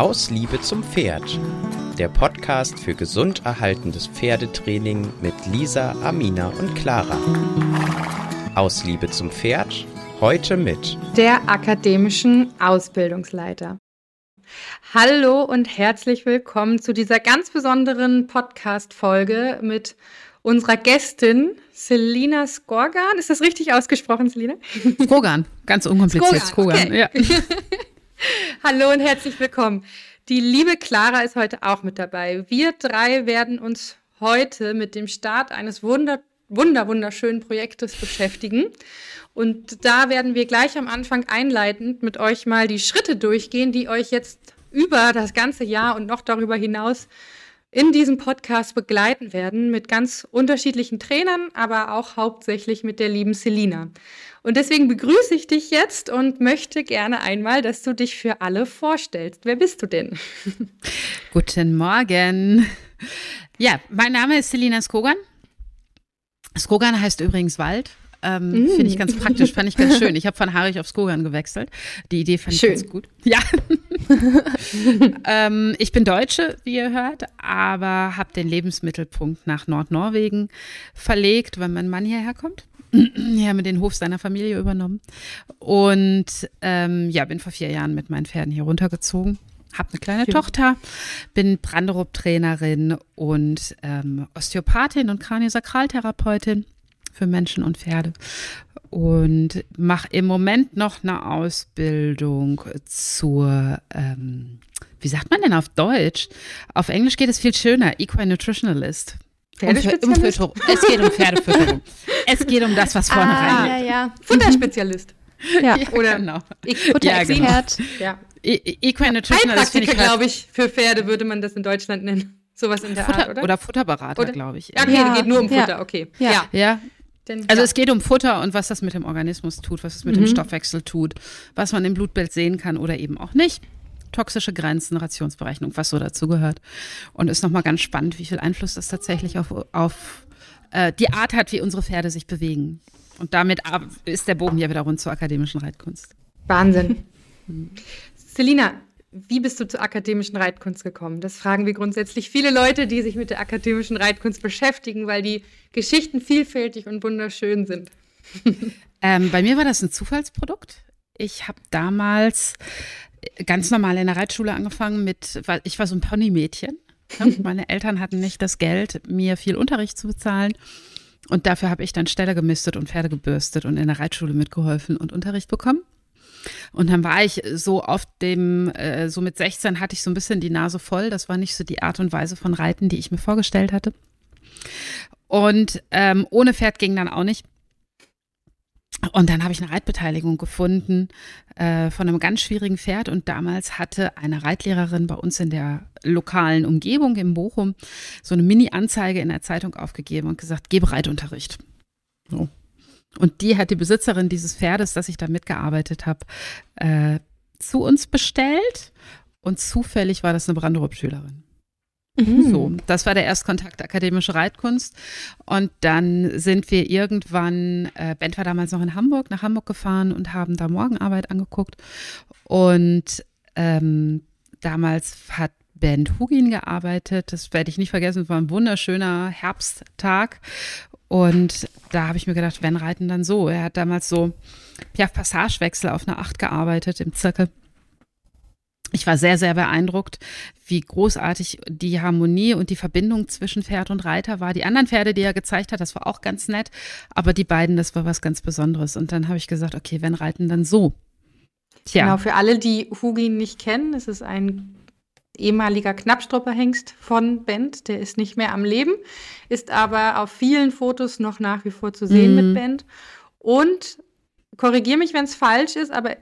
Aus Liebe zum Pferd. Der Podcast für gesund erhaltendes Pferdetraining mit Lisa, Amina und Clara. Aus Liebe zum Pferd. Heute mit der akademischen Ausbildungsleiter. Hallo und herzlich willkommen zu dieser ganz besonderen Podcast-Folge mit unserer Gästin Selina Skorgan. Ist das richtig ausgesprochen, Selina? Skogan, ganz unkompliziert. Skogan, okay. ja. Hallo und herzlich willkommen. Die liebe Clara ist heute auch mit dabei. Wir drei werden uns heute mit dem Start eines wunder, wunder wunderschönen Projektes beschäftigen. Und da werden wir gleich am Anfang einleitend mit euch mal die Schritte durchgehen, die euch jetzt über das ganze Jahr und noch darüber hinaus in diesem Podcast begleiten werden mit ganz unterschiedlichen Trainern, aber auch hauptsächlich mit der lieben Selina. Und deswegen begrüße ich dich jetzt und möchte gerne einmal, dass du dich für alle vorstellst. Wer bist du denn? Guten Morgen. Ja, mein Name ist Selina Skogan. Skogan heißt übrigens Wald. Ähm, mm. Finde ich ganz praktisch, fand ich ganz schön. Ich habe von Harich auf Skogan gewechselt. Die Idee fand schön. ich ganz gut. Ja. ähm, ich bin Deutsche, wie ihr hört, aber habe den Lebensmittelpunkt nach Nordnorwegen verlegt, weil mein Mann hierher kommt. Wir haben den Hof seiner Familie übernommen. Und ähm, ja, bin vor vier Jahren mit meinen Pferden hier runtergezogen. Habe eine kleine Schön. Tochter, bin Branderup-Trainerin und ähm, Osteopathin und Kraniosakraltherapeutin für Menschen und Pferde und mache im Moment noch eine Ausbildung zur, ähm, wie sagt man denn auf Deutsch? Auf Englisch geht es viel schöner, Equinutritionalist. Pferdespezialist? Um, es geht um Pferdefütterung. es geht um das, was vorne ah, reingeht. Ja, ja. Futterspezialist. Ja, ja, oder genau. Futterexpert. Ja, genau. ja. Equinutritionalist finde ich glaube ich, für Pferde würde man das in Deutschland nennen. Sowas in der Futter, Art, oder? Oder Futterberater, glaube ich. Okay, ja. geht nur um Futter, okay. Ja. ja. Denn, also ja. es geht um Futter und was das mit dem Organismus tut, was es mit mhm. dem Stoffwechsel tut, was man im Blutbild sehen kann oder eben auch nicht. Toxische Grenzen, Rationsberechnung, was so dazu gehört. Und ist nochmal ganz spannend, wie viel Einfluss das tatsächlich auf, auf äh, die Art hat, wie unsere Pferde sich bewegen. Und damit ist der Bogen ja wieder rund zur akademischen Reitkunst. Wahnsinn. Selina, wie bist du zur akademischen Reitkunst gekommen? Das fragen wir grundsätzlich viele Leute, die sich mit der akademischen Reitkunst beschäftigen, weil die Geschichten vielfältig und wunderschön sind. ähm, bei mir war das ein Zufallsprodukt. Ich habe damals ganz normal in der Reitschule angefangen mit, ich war so ein Ponymädchen. Meine Eltern hatten nicht das Geld, mir viel Unterricht zu bezahlen. Und dafür habe ich dann Ställe gemistet und Pferde gebürstet und in der Reitschule mitgeholfen und Unterricht bekommen. Und dann war ich so auf dem, äh, so mit 16 hatte ich so ein bisschen die Nase voll. Das war nicht so die Art und Weise von Reiten, die ich mir vorgestellt hatte. Und ähm, ohne Pferd ging dann auch nicht. Und dann habe ich eine Reitbeteiligung gefunden äh, von einem ganz schwierigen Pferd. Und damals hatte eine Reitlehrerin bei uns in der lokalen Umgebung in Bochum so eine Mini-Anzeige in der Zeitung aufgegeben und gesagt, gebe Reitunterricht. So. Und die hat die Besitzerin dieses Pferdes, das ich da mitgearbeitet habe, äh, zu uns bestellt. Und zufällig war das eine Branderup-Schülerin. Mhm. So, das war der Erstkontakt akademische Reitkunst. Und dann sind wir irgendwann, äh, Bent war damals noch in Hamburg, nach Hamburg gefahren und haben da Morgenarbeit angeguckt. Und ähm, damals hat Band Hugin gearbeitet. Das werde ich nicht vergessen. Es war ein wunderschöner Herbsttag. Und da habe ich mir gedacht, wenn reiten dann so. Er hat damals so ja, Passagewechsel auf einer Acht gearbeitet im Zirkel. Ich war sehr, sehr beeindruckt, wie großartig die Harmonie und die Verbindung zwischen Pferd und Reiter war. Die anderen Pferde, die er gezeigt hat, das war auch ganz nett, aber die beiden, das war was ganz Besonderes. Und dann habe ich gesagt, okay, wenn reiten, dann so. Tja. Genau, für alle, die Hugin nicht kennen, es ist ein ehemaliger Knappstrupperhengst von Bent. Der ist nicht mehr am Leben, ist aber auf vielen Fotos noch nach wie vor zu sehen mhm. mit Bent. Und korrigiere mich, wenn es falsch ist, aber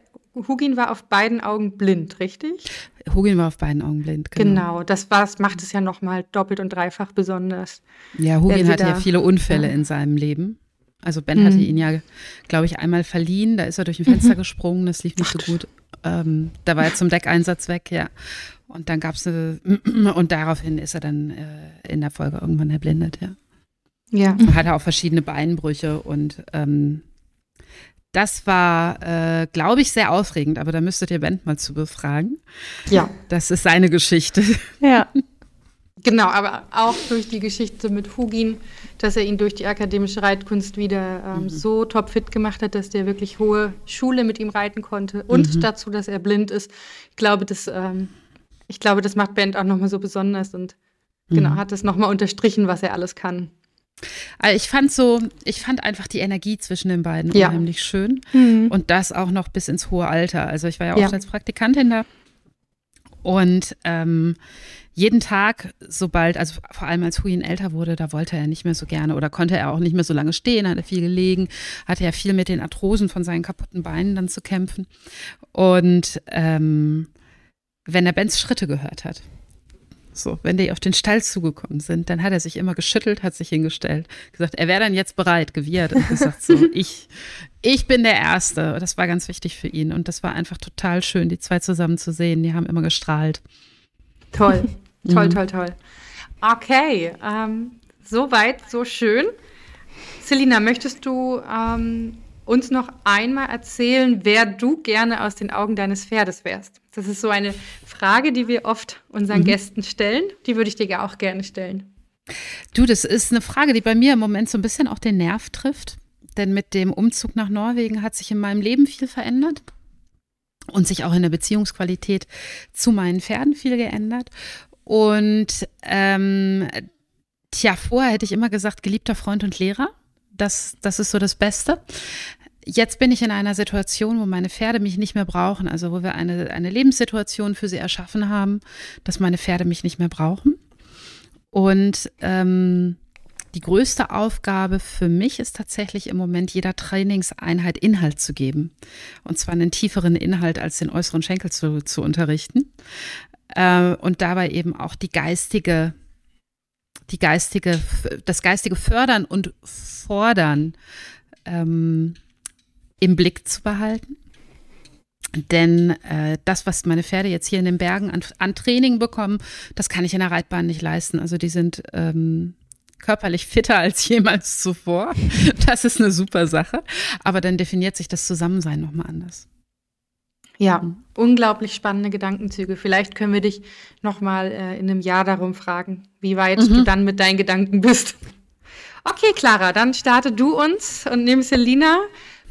Hugin war auf beiden Augen blind, richtig? Hugin war auf beiden Augen blind, genau. Genau, das, war, das macht es ja nochmal doppelt und dreifach besonders. Ja, Hugin hatte ja viele Unfälle ja. in seinem Leben. Also Ben mhm. hatte ihn ja, glaube ich, einmal verliehen. Da ist er durch ein Fenster mhm. gesprungen, das lief nicht Ach, so gut. Ähm, da war er zum Deckeinsatz weg, ja. Und dann gab es eine, und daraufhin ist er dann äh, in der Folge irgendwann erblindet, ja. Ja. Er hatte auch verschiedene Beinbrüche und ähm, Das war, äh, glaube ich, sehr aufregend, aber da müsstet ihr Bent mal zu befragen. Ja. Das ist seine Geschichte. Ja. Genau, aber auch durch die Geschichte mit Hugin, dass er ihn durch die akademische Reitkunst wieder ähm, mhm. so topfit gemacht hat, dass der wirklich hohe Schule mit ihm reiten konnte und mhm. dazu, dass er blind ist. Ich glaube, das, ähm, ich glaube, das macht Bent auch nochmal so besonders und genau, mhm. hat es nochmal unterstrichen, was er alles kann. Also ich fand so, ich fand einfach die Energie zwischen den beiden ja. unheimlich schön. Mhm. Und das auch noch bis ins hohe Alter. Also ich war ja auch ja. als Praktikantin da. Und ähm, jeden Tag, sobald, also vor allem als Huin älter wurde, da wollte er nicht mehr so gerne oder konnte er auch nicht mehr so lange stehen, hat er viel gelegen, hatte ja viel mit den Arthrosen von seinen kaputten Beinen dann zu kämpfen. Und ähm, wenn er Bens Schritte gehört hat, so, wenn die auf den Stall zugekommen sind, dann hat er sich immer geschüttelt, hat sich hingestellt, gesagt, er wäre dann jetzt bereit, gewiehert und gesagt, so, ich, ich bin der Erste. Das war ganz wichtig für ihn und das war einfach total schön, die zwei zusammen zu sehen. Die haben immer gestrahlt. Toll, toll, mhm. toll, toll. Okay, ähm, so weit, so schön. Selina, möchtest du ähm, uns noch einmal erzählen, wer du gerne aus den Augen deines Pferdes wärst? Das ist so eine Frage, die wir oft unseren mhm. Gästen stellen. Die würde ich dir auch gerne stellen. Du, das ist eine Frage, die bei mir im Moment so ein bisschen auch den Nerv trifft. Denn mit dem Umzug nach Norwegen hat sich in meinem Leben viel verändert und sich auch in der Beziehungsqualität zu meinen Pferden viel geändert. Und ähm, tja, vorher hätte ich immer gesagt, geliebter Freund und Lehrer. Das, das ist so das Beste jetzt bin ich in einer Situation, wo meine Pferde mich nicht mehr brauchen, also wo wir eine, eine Lebenssituation für sie erschaffen haben, dass meine Pferde mich nicht mehr brauchen. Und ähm, die größte Aufgabe für mich ist tatsächlich im Moment jeder Trainingseinheit Inhalt zu geben. Und zwar einen tieferen Inhalt als den äußeren Schenkel zu, zu unterrichten. Äh, und dabei eben auch die geistige, die geistige, das geistige Fördern und Fordern ähm, im Blick zu behalten. Denn äh, das, was meine Pferde jetzt hier in den Bergen an, an, Training bekommen, das kann ich in der Reitbahn nicht leisten. Also die sind ähm, körperlich fitter als jemals zuvor. Das ist eine super Sache. Aber dann definiert sich das Zusammensein nochmal anders. Ja, mhm. unglaublich spannende Gedankenzüge. Vielleicht können wir dich nochmal äh, in einem Jahr darum fragen, wie weit mhm. du dann mit deinen Gedanken bist. Okay, Clara, dann starte du uns und nimm Selina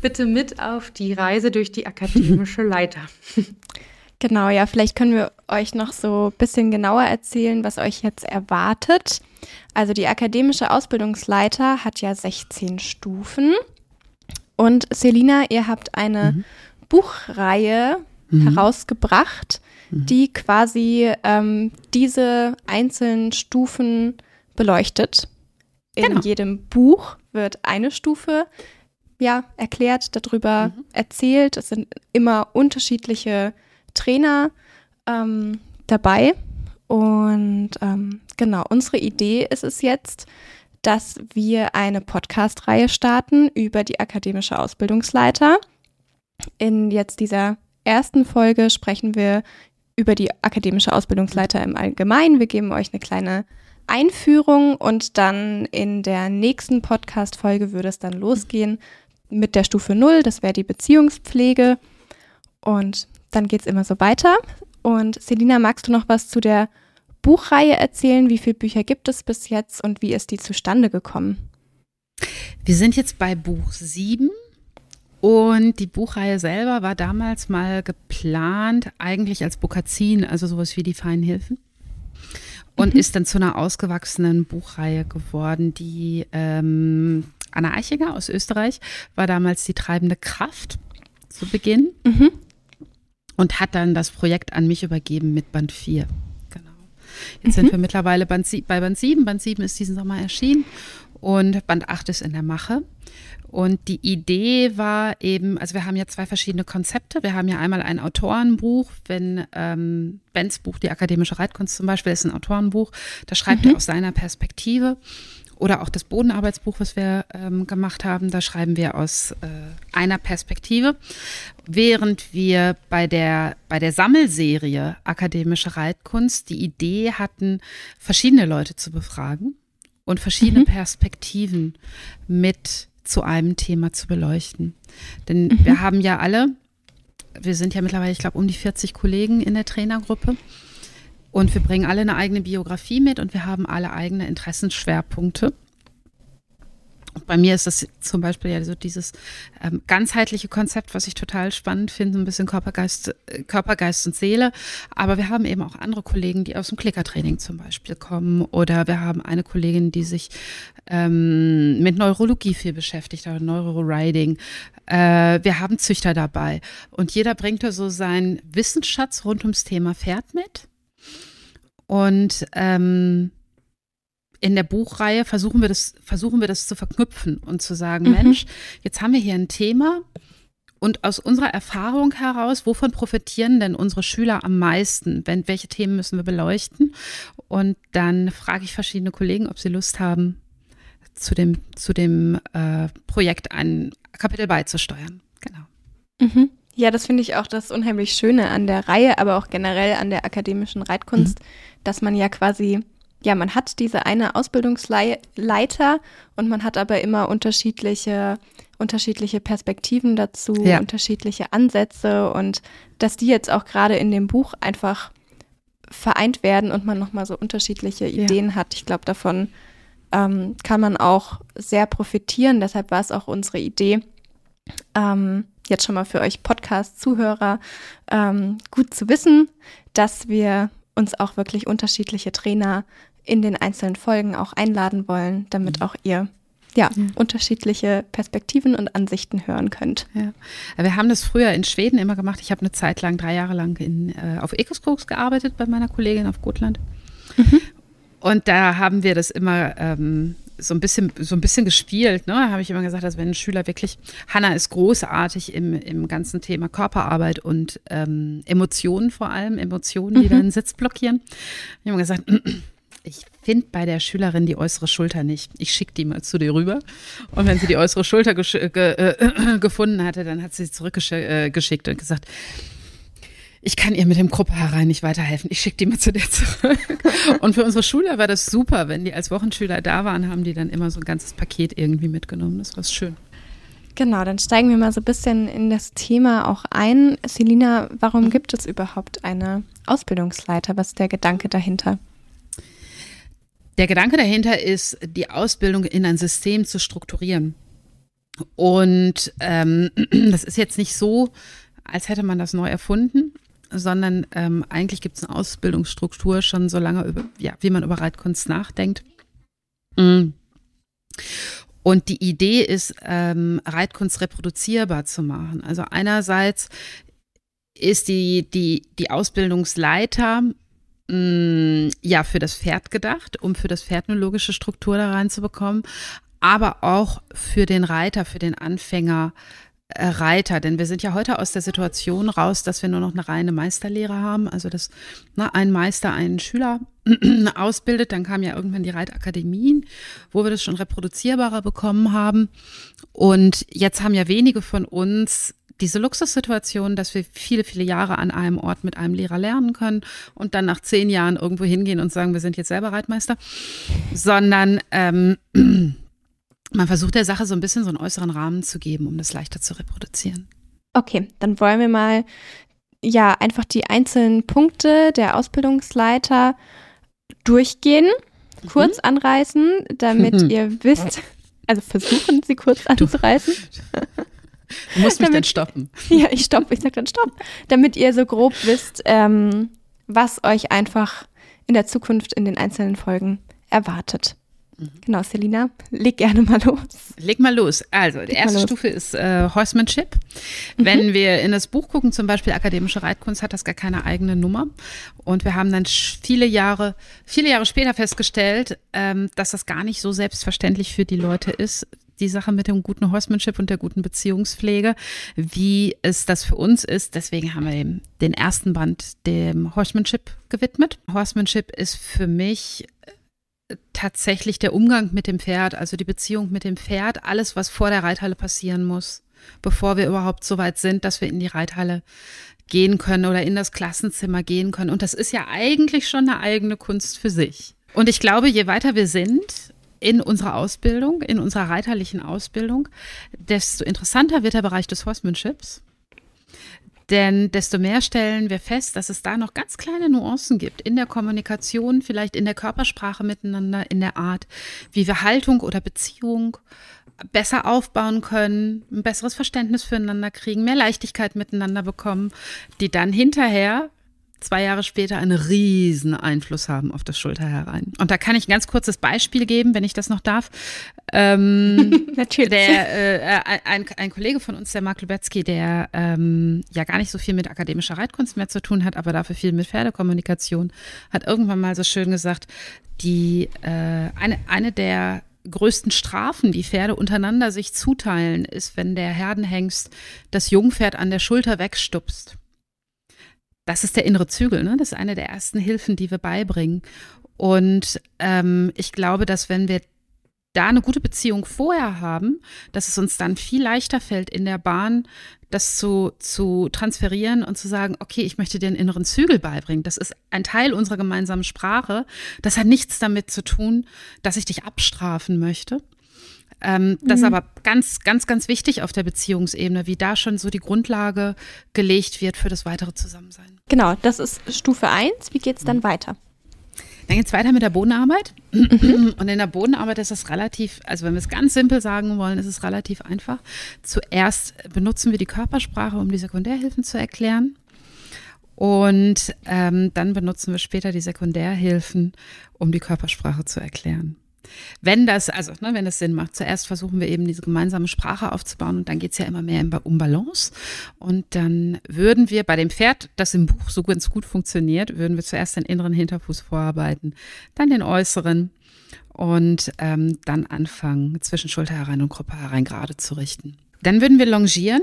bitte mit auf die Reise durch die akademische Leiter. Genau, ja, vielleicht können wir euch noch so ein bisschen genauer erzählen, was euch jetzt erwartet. Also die akademische Ausbildungsleiter hat ja 16 Stufen. Und Selina, ihr habt eine mhm. Buchreihe mhm. herausgebracht, mhm. die quasi ähm, diese einzelnen Stufen beleuchtet. In genau. jedem Buch wird eine Stufe ja, erklärt, darüber mhm. erzählt. Es sind immer unterschiedliche Trainer ähm, dabei. Und ähm, genau, unsere Idee ist es jetzt, dass wir eine Podcast-Reihe starten über die akademische Ausbildungsleiter. In jetzt dieser ersten Folge sprechen wir über die akademische Ausbildungsleiter im Allgemeinen. Wir geben euch eine kleine Einführung und dann in der nächsten Podcast-Folge würde es dann losgehen mit der Stufe 0, das wäre die Beziehungspflege. Und dann geht es immer so weiter. Und Selina, magst du noch was zu der Buchreihe erzählen? Wie viele Bücher gibt es bis jetzt und wie ist die zustande gekommen? Wir sind jetzt bei Buch 7 und die Buchreihe selber war damals mal geplant, eigentlich als Bukazin, also sowas wie die feinen Hilfen. Und mhm. ist dann zu einer ausgewachsenen Buchreihe geworden, die ähm, Anna Eichiger aus Österreich war damals die treibende Kraft zu Beginn mhm. und hat dann das Projekt an mich übergeben mit Band 4. Genau. Jetzt mhm. sind wir mittlerweile Band bei Band 7. Band 7 ist diesen Sommer erschienen und Band 8 ist in der Mache. Und die Idee war eben, also wir haben ja zwei verschiedene Konzepte. Wir haben ja einmal ein Autorenbuch, wenn ähm, Bens Buch, die akademische Reitkunst zum Beispiel, ist ein Autorenbuch, da schreibt mhm. er aus seiner Perspektive. Oder auch das Bodenarbeitsbuch, was wir ähm, gemacht haben, da schreiben wir aus äh, einer Perspektive. Während wir bei der, bei der Sammelserie Akademische Reitkunst die Idee hatten, verschiedene Leute zu befragen und verschiedene mhm. Perspektiven mit zu einem Thema zu beleuchten. Denn mhm. wir haben ja alle, wir sind ja mittlerweile, ich glaube, um die 40 Kollegen in der Trainergruppe. Und wir bringen alle eine eigene Biografie mit und wir haben alle eigene Interessenschwerpunkte. Bei mir ist das zum Beispiel ja so dieses ähm, ganzheitliche Konzept, was ich total spannend finde, ein bisschen Körpergeist, äh, Körpergeist und Seele. Aber wir haben eben auch andere Kollegen, die aus dem Klickertraining zum Beispiel kommen. Oder wir haben eine Kollegin, die sich ähm, mit Neurologie viel beschäftigt, oder Neuroriding. Äh, wir haben Züchter dabei. Und jeder bringt da so seinen Wissensschatz rund ums Thema Pferd mit. Und ähm, in der Buchreihe versuchen wir das, versuchen wir das zu verknüpfen und zu sagen, mhm. Mensch, jetzt haben wir hier ein Thema und aus unserer Erfahrung heraus, wovon profitieren denn unsere Schüler am meisten? Wenn, welche Themen müssen wir beleuchten? Und dann frage ich verschiedene Kollegen, ob sie Lust haben, zu dem, zu dem äh, Projekt ein Kapitel beizusteuern. Genau. Mhm. Ja, das finde ich auch das unheimlich Schöne an der Reihe, aber auch generell an der akademischen Reitkunst, mhm. dass man ja quasi, ja, man hat diese eine Ausbildungsleiter und man hat aber immer unterschiedliche, unterschiedliche Perspektiven dazu, ja. unterschiedliche Ansätze und dass die jetzt auch gerade in dem Buch einfach vereint werden und man nochmal so unterschiedliche Ideen ja. hat. Ich glaube, davon ähm, kann man auch sehr profitieren. Deshalb war es auch unsere Idee, ähm, jetzt schon mal für euch Podcast-Zuhörer ähm, gut zu wissen, dass wir uns auch wirklich unterschiedliche Trainer in den einzelnen Folgen auch einladen wollen, damit mhm. auch ihr ja, ja, unterschiedliche Perspektiven und Ansichten hören könnt. Ja. Wir haben das früher in Schweden immer gemacht. Ich habe eine Zeit lang, drei Jahre lang in, äh, auf Ecoskoks gearbeitet bei meiner Kollegin auf Gotland. Mhm. Und da haben wir das immer ähm, so ein bisschen, so ein bisschen gespielt, ne? Habe ich immer gesagt, dass wenn ein Schüler wirklich, Hanna ist großartig im, im ganzen Thema Körperarbeit und ähm, Emotionen vor allem, Emotionen, die mhm. dann Sitz blockieren. Ich habe immer gesagt, ich finde bei der Schülerin die äußere Schulter nicht. Ich schicke die mal zu dir rüber. Und wenn sie die äußere Schulter ge äh, gefunden hatte, dann hat sie sie zurückgeschickt äh, und gesagt, ich kann ihr mit dem Gruppe herein nicht weiterhelfen. Ich schicke die mal zu dir zurück. Und für unsere Schüler war das super, wenn die als Wochenschüler da waren, haben die dann immer so ein ganzes Paket irgendwie mitgenommen. Das war schön. Genau, dann steigen wir mal so ein bisschen in das Thema auch ein. Selina, warum gibt es überhaupt eine Ausbildungsleiter? Was ist der Gedanke dahinter? Der Gedanke dahinter ist, die Ausbildung in ein System zu strukturieren. Und ähm, das ist jetzt nicht so, als hätte man das neu erfunden, sondern ähm, eigentlich gibt es eine Ausbildungsstruktur schon so lange, über, ja, wie man über Reitkunst nachdenkt. Mm. Und die Idee ist, ähm, Reitkunst reproduzierbar zu machen. Also einerseits ist die, die, die Ausbildungsleiter mh, mm, ja für das Pferd gedacht, um für das Pferd eine logische Struktur da reinzubekommen, aber auch für den Reiter, für den Anfänger Reiter, denn wir sind ja heute aus der Situation raus, dass wir nur noch eine reine Meisterlehre haben, also dass ne, ein Meister einen Schüler ausbildet, dann kamen ja irgendwann die Reitakademien, wo wir das schon reproduzierbarer bekommen haben. Und jetzt haben ja wenige von uns diese Luxussituation, dass wir viele, viele Jahre an einem Ort mit einem Lehrer lernen können und dann nach zehn Jahren irgendwo hingehen und sagen, wir sind jetzt selber Reitmeister, sondern ähm, man versucht der Sache so ein bisschen so einen äußeren Rahmen zu geben, um das leichter zu reproduzieren. Okay, dann wollen wir mal ja einfach die einzelnen Punkte der Ausbildungsleiter durchgehen, mhm. kurz anreißen, damit mhm. ihr wisst, also versuchen sie kurz anzureißen. Du musst mich damit, dann stoppen. Ja, ich stoppe, ich sag dann stopp. Damit ihr so grob wisst, ähm, was euch einfach in der Zukunft in den einzelnen Folgen erwartet. Mhm. Genau, Selina, leg gerne mal los. Leg mal los. Also, die leg erste Stufe ist äh, Horsemanship. Mhm. Wenn wir in das Buch gucken, zum Beispiel Akademische Reitkunst, hat das gar keine eigene Nummer. Und wir haben dann viele Jahre, viele Jahre später festgestellt, ähm, dass das gar nicht so selbstverständlich für die Leute ist, die Sache mit dem guten Horsemanship und der guten Beziehungspflege, wie es das für uns ist. Deswegen haben wir den, den ersten Band dem Horsemanship gewidmet. Horsemanship ist für mich tatsächlich der Umgang mit dem Pferd, also die Beziehung mit dem Pferd, alles, was vor der Reithalle passieren muss, bevor wir überhaupt so weit sind, dass wir in die Reithalle gehen können oder in das Klassenzimmer gehen können. Und das ist ja eigentlich schon eine eigene Kunst für sich. Und ich glaube, je weiter wir sind, in unserer Ausbildung, in unserer reiterlichen Ausbildung, desto interessanter wird der Bereich des Horsemanship. Denn desto mehr stellen wir fest, dass es da noch ganz kleine Nuancen gibt in der Kommunikation, vielleicht in der Körpersprache miteinander, in der Art, wie wir Haltung oder Beziehung besser aufbauen können, ein besseres Verständnis füreinander kriegen, mehr Leichtigkeit miteinander bekommen, die dann hinterher zwei Jahre später einen riesen Einfluss haben auf das Schulter herein. Und da kann ich ein ganz kurzes Beispiel geben, wenn ich das noch darf. Ähm, Natürlich. Der, äh, ein, ein, Kollege von uns, der Mark Lubetzky, der ähm, ja gar nicht so viel mit akademischer Reitkunst mehr zu tun hat, aber dafür viel mit Pferdekommunikation, hat irgendwann mal so schön gesagt, die äh, eine, eine der größten Strafen, die Pferde untereinander sich zuteilen, ist, wenn der Herdenhengst das Jungpferd an der Schulter wegstupst. Das ist der innere Zügel, ne? Das ist eine der ersten Hilfen, die wir beibringen. Und ähm, ich glaube, dass wenn wir da eine gute Beziehung vorher haben, dass es uns dann viel leichter fällt, in der Bahn das zu, zu transferieren und zu sagen, okay, ich möchte dir einen inneren Zügel beibringen. Das ist ein Teil unserer gemeinsamen Sprache. Das hat nichts damit zu tun, dass ich dich abstrafen möchte, ähm, das ist mhm. aber ganz, ganz, ganz wichtig auf der Beziehungsebene, wie da schon so die Grundlage gelegt wird für das weitere Zusammensein. Genau, das ist Stufe 1. Wie geht es dann weiter? Dann geht es weiter mit der Bodenarbeit. Mhm. Und in der Bodenarbeit ist es relativ, also wenn wir es ganz simpel sagen wollen, ist es relativ einfach. Zuerst benutzen wir die Körpersprache, um die Sekundärhilfen zu erklären. Und ähm, dann benutzen wir später die Sekundärhilfen, um die Körpersprache zu erklären. Wenn das, also ne, wenn das Sinn macht, zuerst versuchen wir eben diese gemeinsame Sprache aufzubauen und dann geht es ja immer mehr um Balance. Und dann würden wir bei dem Pferd, das im Buch so ganz gut funktioniert, würden wir zuerst den inneren Hinterfuß vorarbeiten, dann den äußeren und ähm, dann anfangen, zwischen Schulter herein und Gruppe herein gerade zu richten. Dann würden wir longieren.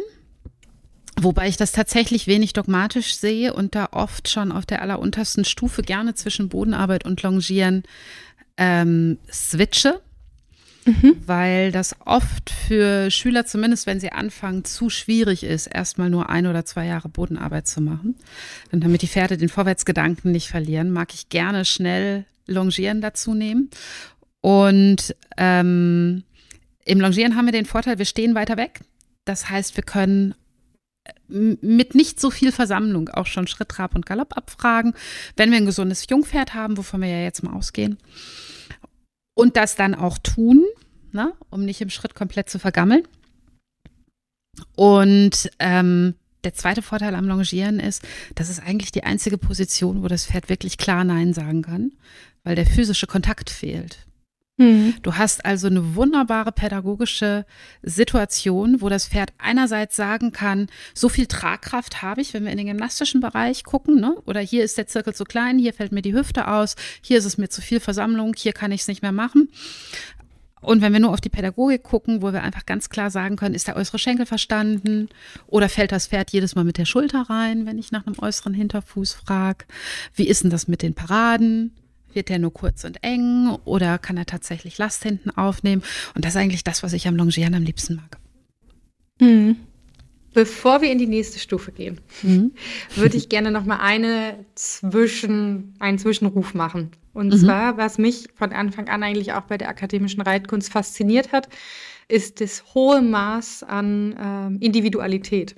Wobei ich das tatsächlich wenig dogmatisch sehe und da oft schon auf der alleruntersten Stufe gerne zwischen Bodenarbeit und Longieren ähm, switche, mhm. weil das oft für Schüler, zumindest wenn sie anfangen, zu schwierig ist, erstmal nur ein oder zwei Jahre Bodenarbeit zu machen. Und damit die Pferde den Vorwärtsgedanken nicht verlieren, mag ich gerne schnell Longieren dazu nehmen. Und ähm, im Longieren haben wir den Vorteil, wir stehen weiter weg. Das heißt, wir können mit nicht so viel Versammlung auch schon Schritt, Trab und Galopp abfragen, wenn wir ein gesundes Jungpferd haben, wovon wir ja jetzt mal ausgehen. Und das dann auch tun, ne, um nicht im Schritt komplett zu vergammeln. Und ähm, der zweite Vorteil am Longieren ist, das ist eigentlich die einzige Position, wo das Pferd wirklich klar Nein sagen kann, weil der physische Kontakt fehlt. Mhm. Du hast also eine wunderbare pädagogische Situation, wo das Pferd einerseits sagen kann, so viel Tragkraft habe ich, wenn wir in den gymnastischen Bereich gucken, ne? oder hier ist der Zirkel zu klein, hier fällt mir die Hüfte aus, hier ist es mir zu viel Versammlung, hier kann ich es nicht mehr machen. Und wenn wir nur auf die Pädagogik gucken, wo wir einfach ganz klar sagen können, ist der äußere Schenkel verstanden oder fällt das Pferd jedes Mal mit der Schulter rein, wenn ich nach einem äußeren Hinterfuß frage? Wie ist denn das mit den Paraden? Wird der nur kurz und eng oder kann er tatsächlich Last hinten aufnehmen? Und das ist eigentlich das, was ich am Longieren am liebsten mag. Mhm. Bevor wir in die nächste Stufe gehen, mhm. würde ich gerne noch mal eine Zwischen, einen Zwischenruf machen. Und mhm. zwar, was mich von Anfang an eigentlich auch bei der akademischen Reitkunst fasziniert hat, ist das hohe Maß an äh, Individualität.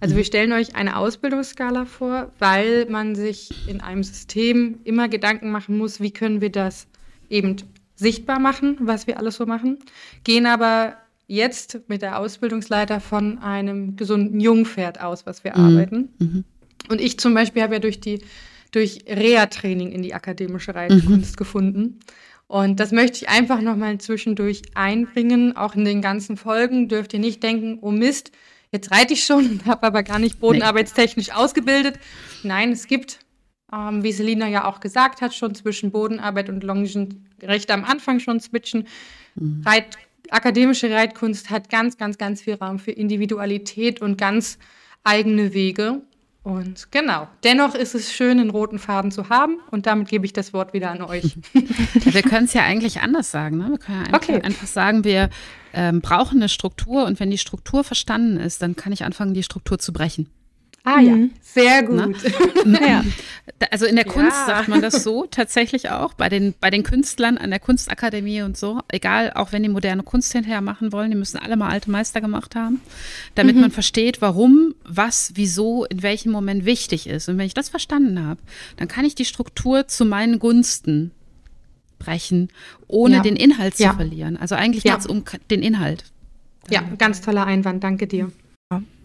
Also wir mhm. stellen euch eine Ausbildungsskala vor, weil man sich in einem System immer Gedanken machen muss, wie können wir das eben sichtbar machen, was wir alles so machen, gehen aber jetzt mit der Ausbildungsleiter von einem gesunden Jungpferd aus, was wir mhm. arbeiten. Mhm. Und ich zum Beispiel habe ja durch die durch Reha-Training in die akademische Reitkunst mhm. gefunden. Und das möchte ich einfach nochmal zwischendurch einbringen. Auch in den ganzen Folgen dürft ihr nicht denken, oh Mist, jetzt reite ich schon, habe aber gar nicht bodenarbeitstechnisch ausgebildet. Nein, es gibt, ähm, wie Selina ja auch gesagt hat, schon zwischen Bodenarbeit und Longen recht am Anfang schon switchen. Mhm. Reit, akademische Reitkunst hat ganz, ganz, ganz viel Raum für Individualität und ganz eigene Wege. Und genau, dennoch ist es schön, einen roten Faden zu haben. Und damit gebe ich das Wort wieder an euch. wir können es ja eigentlich anders sagen. Ne? Wir können ja okay. einfach sagen, wir ähm, brauchen eine Struktur. Und wenn die Struktur verstanden ist, dann kann ich anfangen, die Struktur zu brechen. Ah ja, mhm. sehr gut. ja. Also in der Kunst ja. sagt man das so tatsächlich auch, bei den, bei den Künstlern an der Kunstakademie und so, egal, auch wenn die moderne Kunst hinterher machen wollen, die müssen alle mal alte Meister gemacht haben, damit mhm. man versteht, warum, was, wieso, in welchem Moment wichtig ist. Und wenn ich das verstanden habe, dann kann ich die Struktur zu meinen Gunsten brechen, ohne ja. den Inhalt zu ja. verlieren. Also eigentlich geht es um den Inhalt. Ja, ganz toller Einwand, danke dir.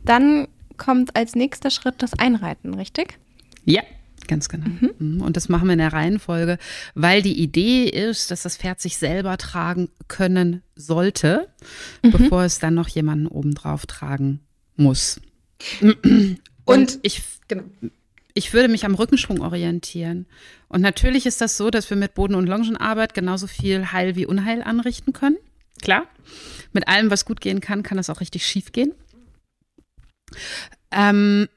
Dann kommt als nächster Schritt das Einreiten, richtig? Ja, Ganz genau. Mhm. mhm. Und das machen wir in der Reihenfolge, weil die Idee ist, dass das Pferd sich selber tragen können sollte, mhm. bevor es dann noch jemanden obendrauf tragen muss. Und, Und ich, genau. ich würde mich am Rückenschwung orientieren. Und natürlich ist das so, dass wir mit Boden- und Longenarbeit genauso viel Heil wie Unheil anrichten können. Klar. Mit allem, was gut gehen kann, kann das auch richtig schief gehen. Ähm,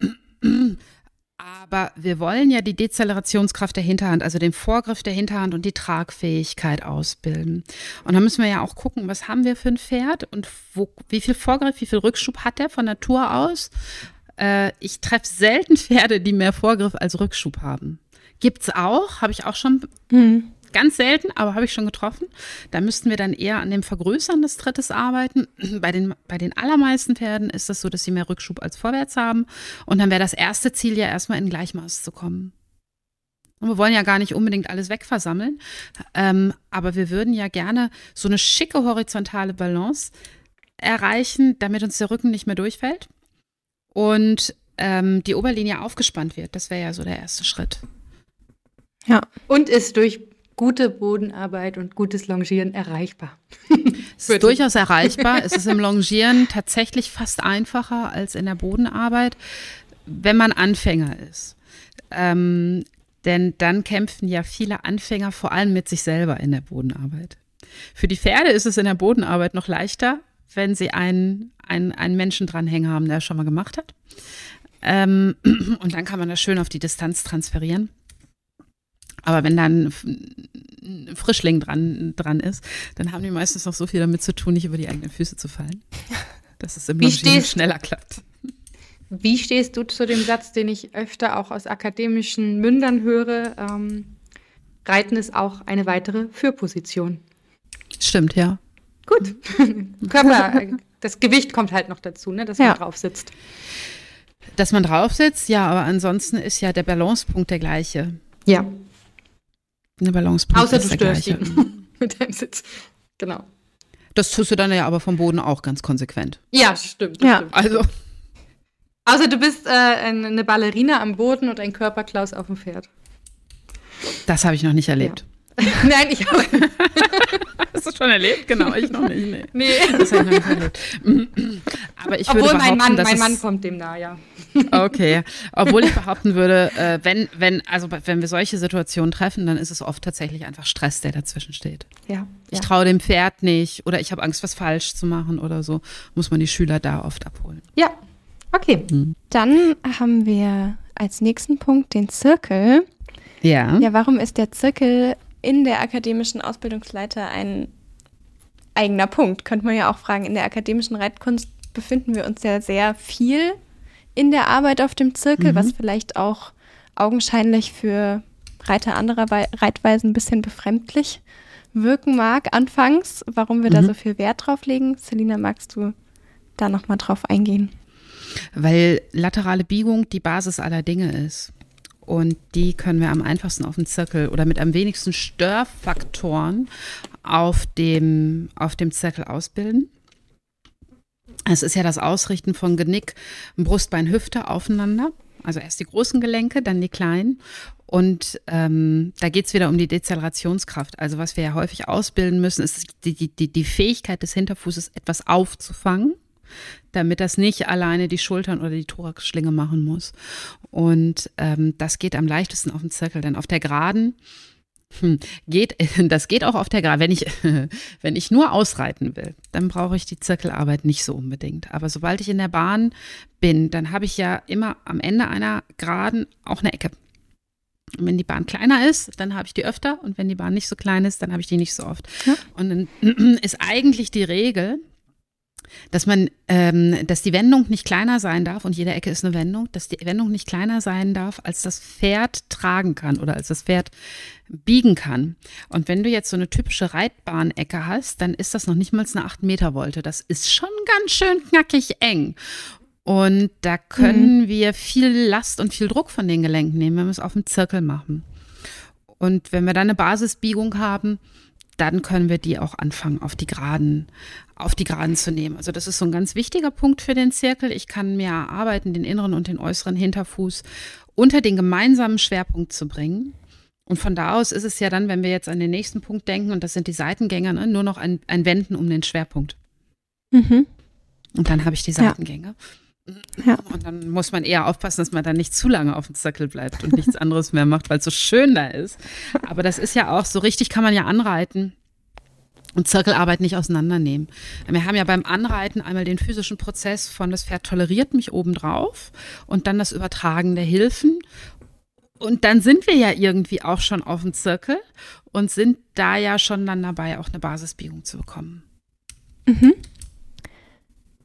aber wir wollen ja die Dezelebrationskraft der Hinterhand, also den Vorgriff der Hinterhand und die Tragfähigkeit ausbilden. Und da müssen wir ja auch gucken, was haben wir für ein Pferd und wo, wie viel Vorgriff, wie viel Rückschub hat der von Natur aus? Äh, ich treffe selten Pferde, die mehr Vorgriff als Rückschub haben. Gibt's auch, habe ich auch schon mhm. Ganz selten, aber habe ich schon getroffen. Da müssten wir dann eher an dem Vergrößern des Trittes arbeiten. Bei den, bei den allermeisten Pferden ist das so, dass sie mehr Rückschub als vorwärts haben. Und dann wäre das erste Ziel ja erstmal in Gleichmaß zu kommen. Und wir wollen ja gar nicht unbedingt alles wegversammeln, ähm, aber wir würden ja gerne so eine schicke horizontale Balance erreichen, damit uns der Rücken nicht mehr durchfällt und ähm, die Oberlinie aufgespannt wird. Das wäre ja so der erste Schritt. Ja. Und ist durch gute Bodenarbeit und gutes Longieren erreichbar. es ist durchaus erreichbar. Es ist im Longieren tatsächlich fast einfacher als in der Bodenarbeit, wenn man Anfänger ist. Ähm, denn dann kämpfen ja viele Anfänger vor allem mit sich selber in der Bodenarbeit. Für die Pferde ist es in der Bodenarbeit noch leichter, wenn sie einen, einen, einen Menschen dranhängen haben, der es schon mal gemacht hat. Ähm, und dann kann man das schön auf die Distanz transferieren. Aber wenn dann ein Frischling dran, dran ist, dann haben die meistens noch so viel damit zu tun, nicht über die eigenen Füße zu fallen. Dass es im Longieren schneller klappt. Wie stehst du zu dem Satz, den ich öfter auch aus akademischen Mündern höre? Ähm, Reiten ist auch eine weitere Führposition. Stimmt, ja. Gut. Körper, das Gewicht kommt halt noch dazu, ne, dass ja. man drauf sitzt. Dass man drauf sitzt, ja, aber ansonsten ist ja der Balancepunkt der gleiche. Ja. Eine Balancepunkt Außer du störst ihn mit deinem Sitz. Genau. Das tust du dann ja aber vom Boden auch ganz konsequent. Ja, stimmt. Ja. Stimmt. Also. Außer du bist äh, eine Ballerina am Boden und ein Körperklaus auf dem Pferd. Das habe ich noch nicht erlebt. Ja. Nein, ich auch. Hast du schon erlebt? Genau, ich noch nicht. Nee. nee. Das habe ich noch nicht erlebt. Aber ich Obwohl würde mein Mann, mein Mann kommt dem nah, ja. Okay. Obwohl ich behaupten würde, äh, wenn, wenn, also wenn wir solche Situationen treffen, dann ist es oft tatsächlich einfach Stress, der dazwischen steht. Ja. Ich traue dem Pferd nicht oder ich habe Angst, was falsch zu machen oder so, muss man die Schüler da oft abholen. Ja. Okay. Hm. Dann haben wir als nächsten Punkt den Zirkel. Ja. Ja, warum ist der Zirkel in der akademischen Ausbildungsleiter ein eigener Punkt? Könnte man ja auch fragen. In der akademischen Reitkunst befinden wir uns ja sehr viel in der Arbeit auf dem Zirkel, mhm. was vielleicht auch augenscheinlich für Reiter anderer Reitweisen ein bisschen befremdlich wirken mag anfangs, warum wir mhm. da so viel Wert drauf legen. Selina, magst du da nochmal drauf eingehen? Weil laterale Biegung die Basis aller Dinge ist. Und die können wir am einfachsten auf dem Zirkel oder mit am wenigsten Störfaktoren auf dem, auf dem Zirkel ausbilden. Es ist ja das Ausrichten von Genick, Brustbein, Hüfte aufeinander. Also erst die großen Gelenke, dann die kleinen. Und ähm, da geht es wieder um die Dezelebrationskraft. Also was wir ja häufig ausbilden müssen, ist die, die, die Fähigkeit des Hinterfußes, etwas aufzufangen, damit das nicht alleine die Schultern oder die Thoraxschlinge machen muss. Und ähm, das geht am leichtesten auf dem Zirkel, denn auf der Geraden hm, geht, das geht auch auf der Gerade. Wenn ich, wenn ich nur ausreiten will, dann brauche ich die Zirkelarbeit nicht so unbedingt. Aber sobald ich in der Bahn bin, dann habe ich ja immer am Ende einer Geraden auch eine Ecke. Und wenn die Bahn kleiner ist, dann habe ich die öfter. Und wenn die Bahn nicht so klein ist, dann habe ich die nicht so oft. Ja. Und dann ist eigentlich die Regel, dass man, ähm, dass die Wendung nicht kleiner sein darf und jede Ecke ist eine Wendung, dass die Wendung nicht kleiner sein darf, als das Pferd tragen kann oder als das Pferd biegen kann. Und wenn du jetzt so eine typische Reitbahnecke hast, dann ist das noch nicht mal eine 8 Meter Wolte. Das ist schon ganz schön knackig eng. Und da können mhm. wir viel Last und viel Druck von den Gelenken nehmen, wenn wir es auf dem Zirkel machen. Und wenn wir dann eine Basisbiegung haben, dann können wir die auch anfangen, auf die Geraden, auf die Geraden zu nehmen. Also das ist so ein ganz wichtiger Punkt für den Zirkel. Ich kann mir arbeiten, den inneren und den äußeren Hinterfuß unter den gemeinsamen Schwerpunkt zu bringen. Und von da aus ist es ja dann, wenn wir jetzt an den nächsten Punkt denken, und das sind die Seitengänge, ne, nur noch ein, ein Wenden um den Schwerpunkt. Mhm. Und dann habe ich die Seitengänge. Ja. Ja. Und dann muss man eher aufpassen, dass man da nicht zu lange auf dem Zirkel bleibt und nichts anderes mehr macht, weil es so schön da ist. Aber das ist ja auch so richtig, kann man ja anreiten und Zirkelarbeit nicht auseinandernehmen. Wir haben ja beim Anreiten einmal den physischen Prozess von das Pferd toleriert mich obendrauf und dann das Übertragen der Hilfen. Und dann sind wir ja irgendwie auch schon auf dem Zirkel und sind da ja schon dann dabei, auch eine Basisbiegung zu bekommen. Mhm.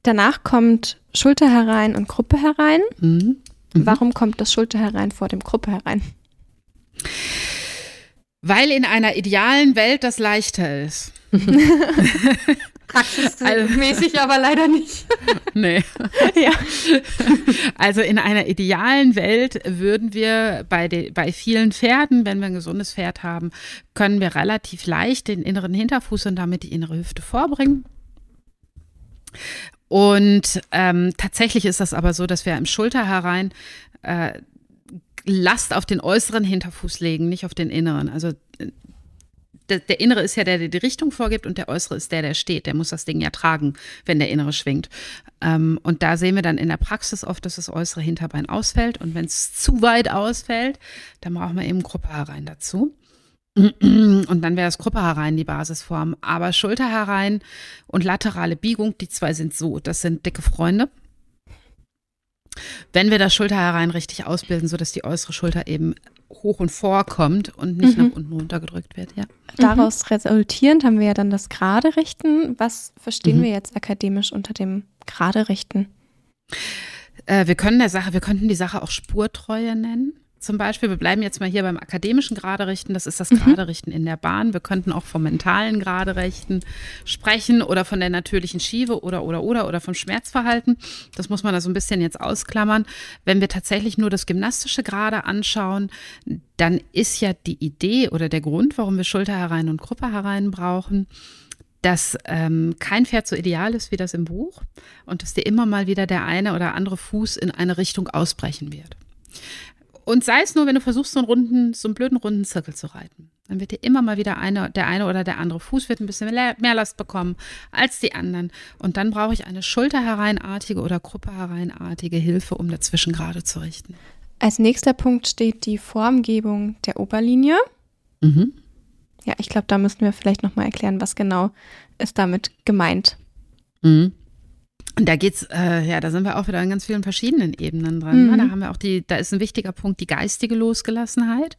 Danach kommt Schulter herein und Gruppe herein. Mhm. Mhm. Warum kommt das Schulter herein vor dem Gruppe herein? Weil in einer idealen Welt das leichter ist. Praxismäßig also, aber leider nicht. nee. Ja. Also in einer idealen Welt würden wir bei, de, bei vielen Pferden, wenn wir ein gesundes Pferd haben, können wir relativ leicht den inneren Hinterfuß und damit die innere Hüfte vorbringen. Und ähm, tatsächlich ist das aber so, dass wir im Schulter herein äh, Last auf den äußeren Hinterfuß legen, nicht auf den inneren. Also der, der, innere ist ja der, der die Richtung vorgibt und der äußere ist der, der steht. Der muss das Ding ja tragen, wenn der innere schwingt. Ähm, und da sehen wir dann in der Praxis oft, dass das äußere Hinterbein ausfällt. Und wenn es zu weit ausfällt, dann brauchen wir eben Gruppe herein dazu. Und dann wäre das Gruppe herein die Basisform. Aber Schulter herein und laterale Biegung, die zwei sind so, das sind dicke Freunde. Wenn wir das Schulter herein richtig ausbilden, sodass die äußere Schulter eben hoch und vorkommt und nicht mhm. nach unten runtergedrückt wird, ja. Daraus mhm. resultierend haben wir ja dann das gerade Richten. Was verstehen mhm. wir jetzt akademisch unter dem gerade Richten? Äh, wir können der Sache, wir könnten die Sache auch Spurtreue nennen zum Beispiel, wir bleiben jetzt mal hier beim akademischen Graderichten, das ist das mhm. Graderichten in der Bahn. Wir könnten auch vom mentalen Graderichten sprechen oder von der natürlichen Schiebe oder, oder, oder, oder vom Schmerzverhalten. Das muss man da so ein bisschen jetzt ausklammern. Wenn wir tatsächlich nur das gymnastische Gerade anschauen, dann ist ja die Idee oder der Grund, warum wir Schulter herein und Gruppe herein brauchen, dass ähm, kein Pferd so ideal ist wie das im Buch und dass dir immer mal wieder der eine oder andere Fuß in eine Richtung ausbrechen wird. Und sei es nur, wenn du versuchst, so einen runden, so einen blöden runden Zirkel zu reiten. Dann wird dir immer mal wieder eine, der eine oder der andere Fuß wird ein bisschen mehr Last bekommen als die anderen. Und dann brauche ich eine schulterhereinartige oder gruppehereinartige Hilfe, um dazwischen gerade zu richten. Als nächster Punkt steht die Formgebung der Oberlinie. Mhm. Ja, ich glaube, da müssten wir vielleicht nochmal erklären, was genau ist damit gemeint. Mhm. Und da geht's, äh, ja, da sind wir auch wieder an ganz vielen verschiedenen Ebenen dran. Ne? Mhm. Da haben wir auch die, da ist ein wichtiger Punkt die geistige Losgelassenheit,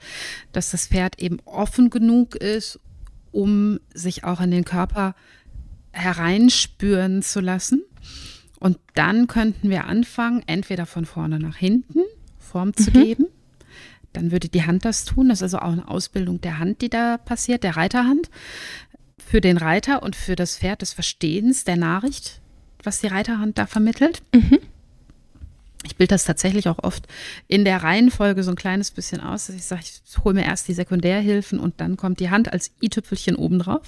dass das Pferd eben offen genug ist, um sich auch in den Körper hereinspüren zu lassen. Und dann könnten wir anfangen, entweder von vorne nach hinten Form zu mhm. geben. Dann würde die Hand das tun. Das ist also auch eine Ausbildung der Hand, die da passiert, der Reiterhand. Für den Reiter und für das Pferd des Verstehens der Nachricht was die Reiterhand da vermittelt. Mhm. Ich bilde das tatsächlich auch oft in der Reihenfolge so ein kleines bisschen aus, dass ich sage, ich hole mir erst die Sekundärhilfen und dann kommt die Hand als i-Tüpfelchen obendrauf.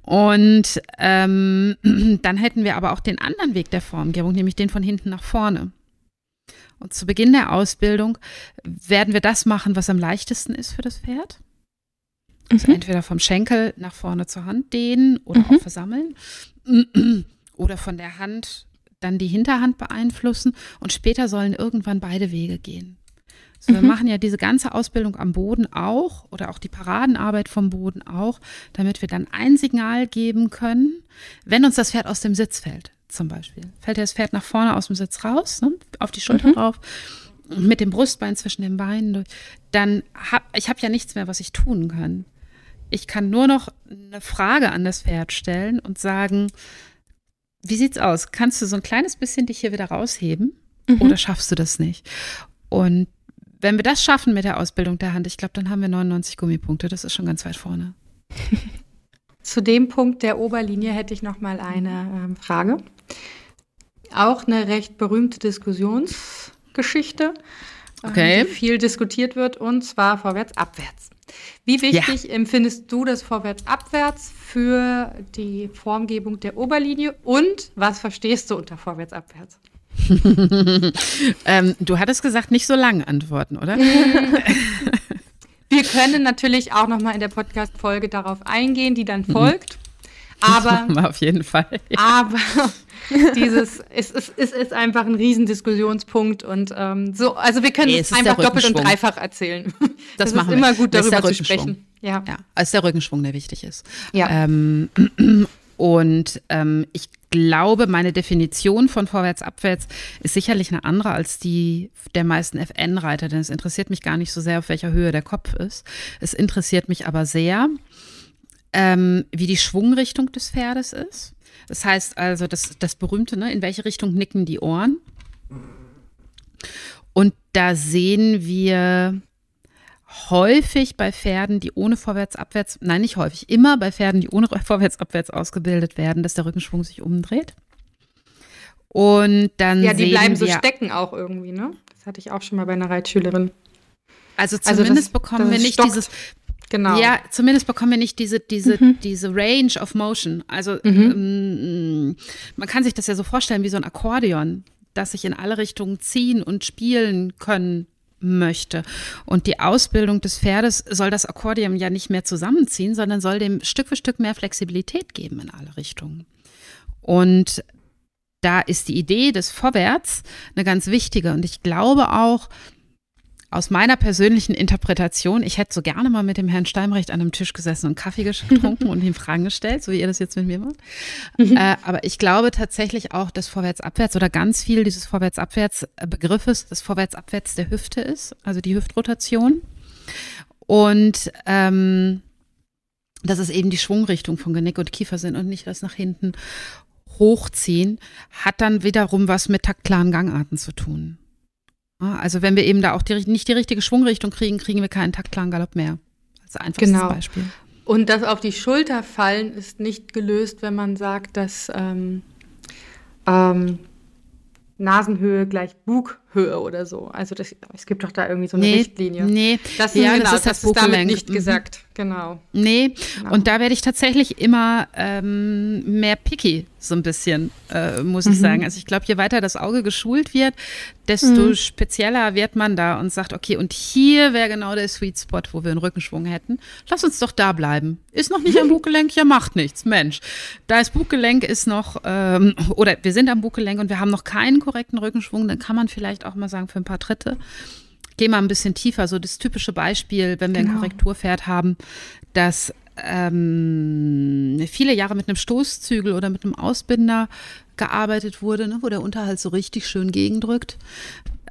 Und ähm, dann hätten wir aber auch den anderen Weg der Formgebung, nämlich den von hinten nach vorne. Und zu Beginn der Ausbildung werden wir das machen, was am leichtesten ist für das Pferd. Also mhm. entweder vom Schenkel nach vorne zur Hand dehnen oder mhm. auch versammeln oder von der Hand dann die Hinterhand beeinflussen und später sollen irgendwann beide Wege gehen. So, wir mhm. machen ja diese ganze Ausbildung am Boden auch oder auch die Paradenarbeit vom Boden auch, damit wir dann ein Signal geben können, wenn uns das Pferd aus dem Sitz fällt, zum Beispiel. Fällt das Pferd nach vorne aus dem Sitz raus, ne, auf die Schulter mhm. drauf, mit dem Brustbein zwischen den Beinen, dann habe ich hab ja nichts mehr, was ich tun kann. Ich kann nur noch eine Frage an das Pferd stellen und sagen, wie sieht's aus? Kannst du so ein kleines bisschen dich hier wieder rausheben mhm. oder schaffst du das nicht? Und wenn wir das schaffen mit der Ausbildung der Hand, ich glaube, dann haben wir 99 Gummipunkte. Das ist schon ganz weit vorne. Zu dem Punkt der Oberlinie hätte ich noch mal eine äh, Frage. Auch eine recht berühmte Diskussionsgeschichte, okay. die viel diskutiert wird, und zwar vorwärts-abwärts. Wie wichtig ja. empfindest du das Vorwärts-Abwärts für die Formgebung der Oberlinie und was verstehst du unter Vorwärts-Abwärts? ähm, du hattest gesagt, nicht so lang antworten, oder? Wir können natürlich auch noch mal in der Podcast-Folge darauf eingehen, die dann mhm. folgt. Aber auf jeden Fall. Ja. Aber dieses es ist, es ist einfach ein Riesendiskussionspunkt und ähm, so, also wir können nee, es einfach doppelt und dreifach erzählen. Das, das machen ist immer gut, darüber zu sprechen. Ja, ja, es ist der Rückenschwung, der wichtig ist. Ja. Ähm, und ähm, ich glaube, meine Definition von Vorwärts-Abwärts ist sicherlich eine andere als die der meisten FN-Reiter, denn es interessiert mich gar nicht so sehr, auf welcher Höhe der Kopf ist. Es interessiert mich aber sehr, ähm, wie die Schwungrichtung des Pferdes ist. Das heißt also, das, das berühmte, ne, in welche Richtung nicken die Ohren. Und da sehen wir häufig bei Pferden, die ohne Vorwärts-Abwärts, nein, nicht häufig, immer bei Pferden, die ohne Vorwärts-Abwärts ausgebildet werden, dass der Rückenschwung sich umdreht. Und dann Ja, die bleiben so stecken auch irgendwie, ne? Das hatte ich auch schon mal bei einer Reitschülerin. Also, also zumindest also das, bekommen das wir nicht stockt. dieses Genau. Ja, zumindest bekommen wir nicht diese, diese, mhm. diese Range of Motion. Also mhm. ähm, man kann sich das ja so vorstellen wie so ein Akkordeon, das sich in alle Richtungen ziehen und spielen können möchte. Und die Ausbildung des Pferdes soll das Akkordeon ja nicht mehr zusammenziehen, sondern soll dem Stück für Stück mehr Flexibilität geben in alle Richtungen. Und da ist die Idee des Vorwärts eine ganz wichtige. Und ich glaube auch, aus meiner persönlichen Interpretation, ich hätte so gerne mal mit dem Herrn Steinrecht an einem Tisch gesessen und Kaffee getrunken und ihm Fragen gestellt, so wie ihr das jetzt mit mir macht. Mhm. Äh, aber ich glaube tatsächlich auch, dass Vorwärts-Abwärts oder ganz viel dieses Vorwärts-Abwärts-Begriffes das Vorwärts-Abwärts der Hüfte ist, also die Hüftrotation. Und ähm, dass es eben die Schwungrichtung von Genick und Kiefer sind und nicht das nach hinten hochziehen, hat dann wiederum was mit taktklaren Gangarten zu tun. Also wenn wir eben da auch die, nicht die richtige Schwungrichtung kriegen, kriegen wir keinen taktklaren Galopp mehr. Das ist einfach genau. Beispiel. Und das auf die Schulter fallen ist nicht gelöst, wenn man sagt, dass ähm, ähm, Nasenhöhe gleich Bughöhe oder so. Also das, es gibt doch da irgendwie so eine nee, Richtlinie. Nee, das, ja, genau, das ist das, das ist damit nicht mhm. gesagt. Genau. Nee, genau. und da werde ich tatsächlich immer ähm, mehr picky so ein bisschen, äh, muss mhm. ich sagen. Also ich glaube, je weiter das Auge geschult wird, desto mhm. spezieller wird man da und sagt, okay, und hier wäre genau der Sweet Spot, wo wir einen Rückenschwung hätten. Lass uns doch da bleiben. Ist noch nicht am Buchgelenk? Ja, macht nichts. Mensch, da ist Buchgelenk ist noch, ähm, oder wir sind am Buchgelenk und wir haben noch keinen korrekten Rückenschwung, dann kann man vielleicht auch mal sagen, für ein paar Tritte geh mal ein bisschen tiefer. So das typische Beispiel, wenn wir genau. ein Korrekturpferd haben, dass ähm, viele Jahre mit einem Stoßzügel oder mit einem Ausbinder gearbeitet wurde, ne, wo der Unterhalt so richtig schön gegendrückt.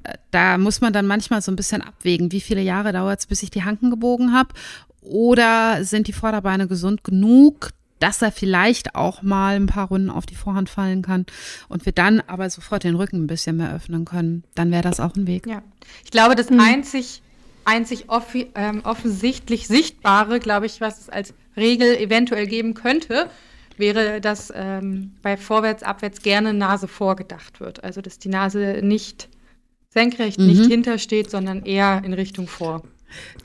Äh, da muss man dann manchmal so ein bisschen abwägen, wie viele Jahre dauert es, bis ich die Hanken gebogen habe. Oder sind die Vorderbeine gesund genug, dass er vielleicht auch mal ein paar Runden auf die Vorhand fallen kann und wir dann aber sofort den Rücken ein bisschen mehr öffnen können, dann wäre das auch ein Weg. Ja, ich glaube, das hm. einzig, einzig off ähm, offensichtlich Sichtbare, glaube ich, was es als Regel eventuell geben könnte, wäre, dass ähm, bei Vorwärts, Abwärts gerne Nase vorgedacht wird. Also, dass die Nase nicht senkrecht, mhm. nicht hintersteht, sondern eher in Richtung vor.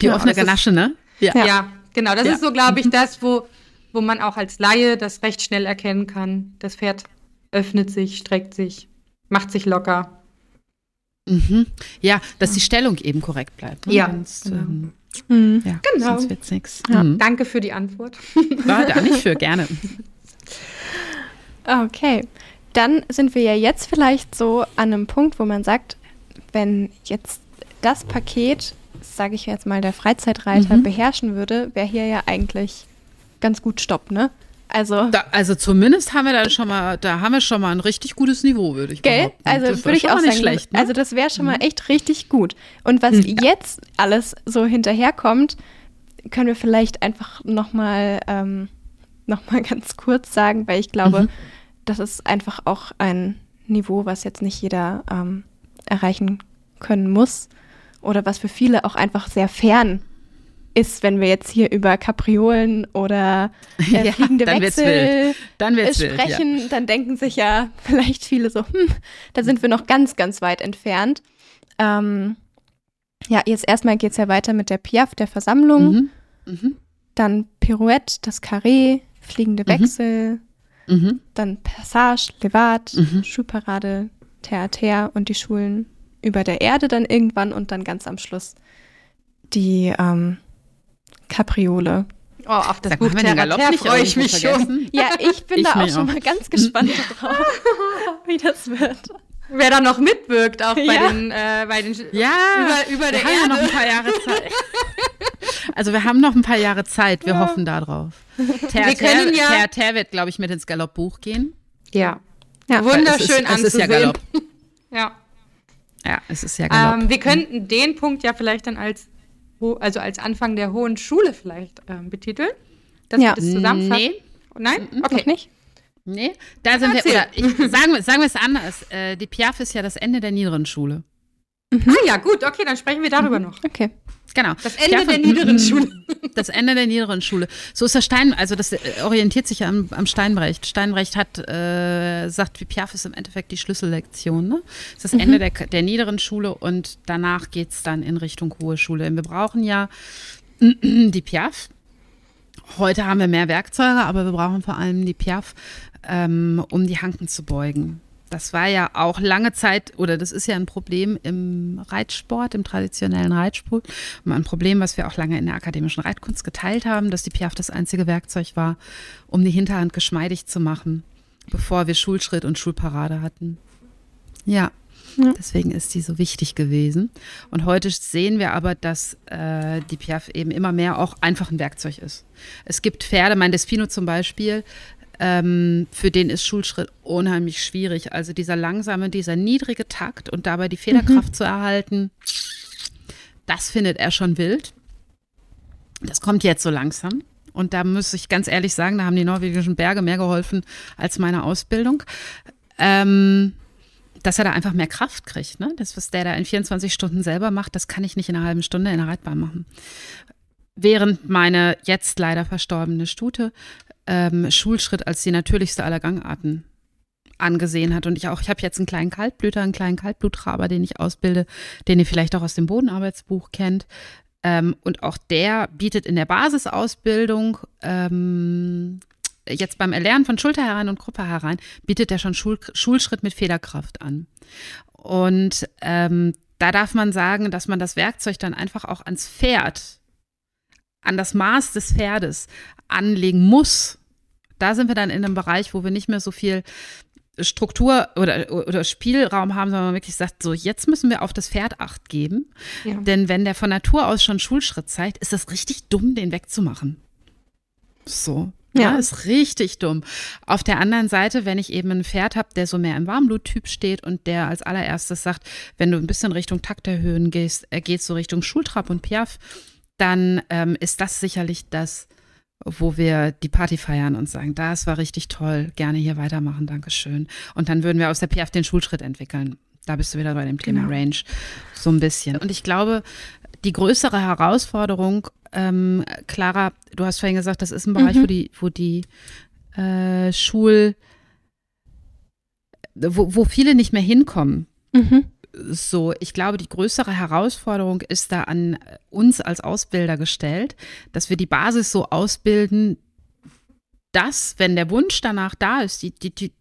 Die offene Ganasche, ne? Ja. ja. genau. Das ja. ist so, glaube ich, mhm. das, wo wo man auch als Laie das recht schnell erkennen kann. Das Pferd öffnet sich, streckt sich, macht sich locker. Mhm. Ja, dass die Stellung eben korrekt bleibt. Ne? Ja, sonst, genau. Ähm, mhm. ja, genau. Sonst wird's nix. Ja, mhm. Danke für die Antwort. War da nicht für, gerne. Okay, dann sind wir ja jetzt vielleicht so an einem Punkt, wo man sagt, wenn jetzt das Paket, sage ich jetzt mal, der Freizeitreiter mhm. beherrschen würde, wäre hier ja eigentlich ganz gut Stopp, ne? Also, da, also zumindest haben wir da schon mal, da haben wir schon mal ein richtig gutes Niveau, würde ich gell? behaupten. Also würde ich auch sagen, schlecht, ne? also das wäre schon mal mhm. echt richtig gut. Und was mhm. jetzt alles so hinterherkommt, können wir vielleicht einfach noch mal, ähm, noch mal ganz kurz sagen, weil ich glaube, mhm. das ist einfach auch ein Niveau, was jetzt nicht jeder ähm, erreichen können muss oder was für viele auch einfach sehr fern ist, wenn wir jetzt hier über Kapriolen oder äh, Ja, fliegende dann Wechsel. Dann wird's wild, sprechen, dann denken sich ja vielleicht viele so, hm, da sind wir noch ganz, ganz weit entfernt. Ähm, ja, jetzt erstmal geht es ja weiter mit der Piaf, der Versammlung, Mhm. Mhm. dann Pirouette, das Carré, fliegende Mhm. Wechsel, Mhm. dann Passage, Levat, Mhm. Schulparade, Theater und die Schulen über der Erde dann irgendwann und dann ganz am Schluss die ähm, Kapriole. Oh, auf das Sag Buch Terra freue ich mich schon. Ja, ich bin Ich da auch schon auch. mal ganz gespannt drauf, wie das wird. Wer da noch mitwirkt, auch bei Ja. den, äh, bei den Ja, über, über der wir haben ja noch Erde. ein paar Jahre Zeit. Also wir haben noch ein paar Jahre Zeit. Wir hoffen darauf. Ter, Wir können ja- Ter, Ter wird, glaube ich, mit ins Galoppbuch gehen. Ja. Ja. Wunderschön es ist, es ist ja anzusehen. Galopp. Ja. Ja, es ist ja Galopp. Ähm, wir könnten den Punkt ja vielleicht dann als, also als Anfang der hohen Schule vielleicht ähm, betiteln. Dass Ja. wir das zusammenfassen. Nee, Nein? Noch Okay. nicht? nee, da sind wir, Erzähl. oder ich, sagen, wir- sagen wir es anders. Äh, die Piaf ist ja das Ende der niederen Schule. Ah ja, gut, okay, dann sprechen wir darüber noch. Okay. Genau. Das Ende Piaf der niederen Schule. Das Ende der niederen Schule. So ist der Stein, also das äh, orientiert sich ja am, am Steinbrecht. Steinbrecht hat, äh, sagt, wie Piaf ist im Endeffekt die Schlüssellektion. Ne? Das ist das Ende der, der niederen Schule und danach geht es dann in Richtung hohe Schule. Denn wir brauchen ja die Piaf. Heute haben wir mehr Werkzeuge, aber wir brauchen vor allem die Piaf, ähm, um die Hanken zu beugen. Das war ja auch lange Zeit, oder das ist ja ein Problem im Reitsport, im traditionellen Reitsport. Ein Problem, was wir auch lange in der akademischen Reitkunst geteilt haben, dass die Piaf das einzige Werkzeug war, um die Hinterhand geschmeidig zu machen, bevor wir Schulschritt und Schulparade hatten. Ja, Ja. deswegen ist die so wichtig gewesen. Und heute sehen wir aber, dass äh, die Piaf eben immer mehr auch einfach ein Werkzeug ist. Es gibt Pferde, mein Despino zum Beispiel, ähm, für den ist Schulschritt unheimlich schwierig. Also dieser langsame, dieser niedrige Takt und dabei die Federkraft zu erhalten, das findet er schon wild. Das kommt jetzt so langsam. Und da muss ich ganz ehrlich sagen, da haben die norwegischen Berge mehr geholfen als meine Ausbildung. Ähm, dass er da einfach mehr Kraft kriegt. Ne? Das, was der da in 24 Stunden selber macht, das kann ich nicht in einer halben Stunde in der Reitbahn machen. Während meine jetzt leider verstorbene Stute ähm, Schulschritt als die natürlichste aller Gangarten angesehen hat. Und ich auch, ich habe jetzt einen kleinen Kaltblüter, einen kleinen Kaltbluttraber, den ich ausbilde, den ihr vielleicht auch aus dem Bodenarbeitsbuch kennt. Ähm, und auch der bietet in der Basisausbildung ähm, jetzt beim Erlernen von Schulter herein und Gruppe herein, bietet er schon Schul Schulschritt mit Federkraft an. Und ähm, da darf man sagen, dass man das Werkzeug dann einfach auch ans Pferd, an das Maß des Pferdes anlegen muss. Da sind wir dann in einem Bereich, wo wir nicht mehr so viel Struktur oder, oder Spielraum haben, sondern man wirklich sagt, so jetzt müssen wir auf das Pferd Acht geben. Ja. Denn wenn der von Natur aus schon Schulschritt zeigt, ist das richtig dumm, den wegzumachen. So. Ja, Ja. ist richtig dumm. Auf der anderen Seite, wenn ich eben ein Pferd habe, der so mehr im Warmbluttyp steht und der als allererstes sagt, wenn du ein bisschen Richtung Takt erhöhen gehst, er geht so Richtung Schultrab und Piaf, dann ähm, ist das sicherlich das, wo wir die Party feiern und sagen, das war richtig toll, gerne hier weitermachen, Dankeschön. Und dann würden wir aus der Piaf den Schulschritt entwickeln. Da bist du wieder bei dem Thema Genau. Range so ein bisschen. Und ich glaube, die größere Herausforderung, ähm, Clara, du hast vorhin gesagt, das ist ein Bereich, Mhm. wo die, wo die äh, Schul, wo, wo viele nicht mehr hinkommen. Mhm. So, ich glaube, die größere Herausforderung ist da an uns als Ausbilder gestellt, dass wir die Basis so ausbilden, dass, wenn der Wunsch danach da ist, die, die, die,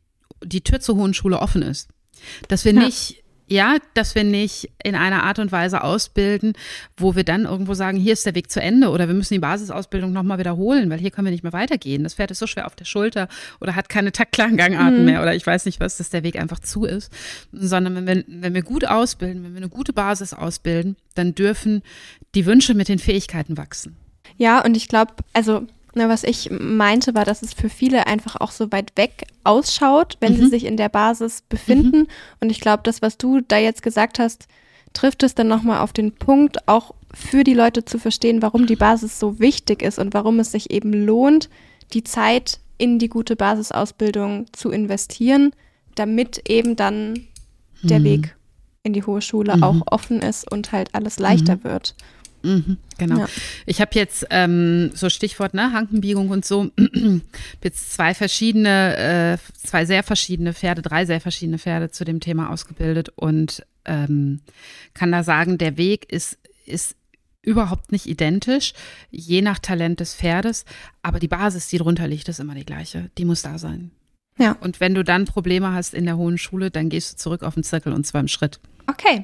die Tür zur Hohen Schule offen ist. Dass wir Ja. nicht, ja, dass wir nicht in einer Art und Weise ausbilden, wo wir dann irgendwo sagen, hier ist der Weg zu Ende oder wir müssen die Basisausbildung nochmal wiederholen, weil hier können wir nicht mehr weitergehen. Das Pferd ist so schwer auf der Schulter oder hat keine taktklaren Gangarten Mhm. mehr oder ich weiß nicht was, dass der Weg einfach zu ist. Sondern wenn wir, wenn wir gut ausbilden, wenn wir eine gute Basis ausbilden, dann dürfen die Wünsche mit den Fähigkeiten wachsen. Ja, und ich glaube, also, na, was ich meinte, war, dass es für viele einfach auch so weit weg ausschaut, wenn sie Mhm. sich in der Basis befinden. Und ich glaube, das, was du da jetzt gesagt hast, trifft es dann nochmal auf den Punkt, auch für die Leute zu verstehen, warum die Basis so wichtig ist und warum es sich eben lohnt, die Zeit in die gute Basisausbildung zu investieren, damit eben dann der Mhm. Weg in die hohe Schule Mhm. auch offen ist und halt alles leichter Mhm. wird. Mhm, genau. Ja. Ich habe jetzt ähm, so Stichwort ne, Hankenbiegung und so jetzt zwei verschiedene, äh, zwei sehr verschiedene Pferde, drei sehr verschiedene Pferde zu dem Thema ausgebildet und ähm, kann da sagen, der Weg ist ist überhaupt nicht identisch, je nach Talent des Pferdes, aber die Basis, die drunter liegt, ist immer die gleiche. Die muss da sein. Ja. Und wenn du dann Probleme hast in der hohen Schule, dann gehst du zurück auf den Zirkel und zwar im Schritt. Okay,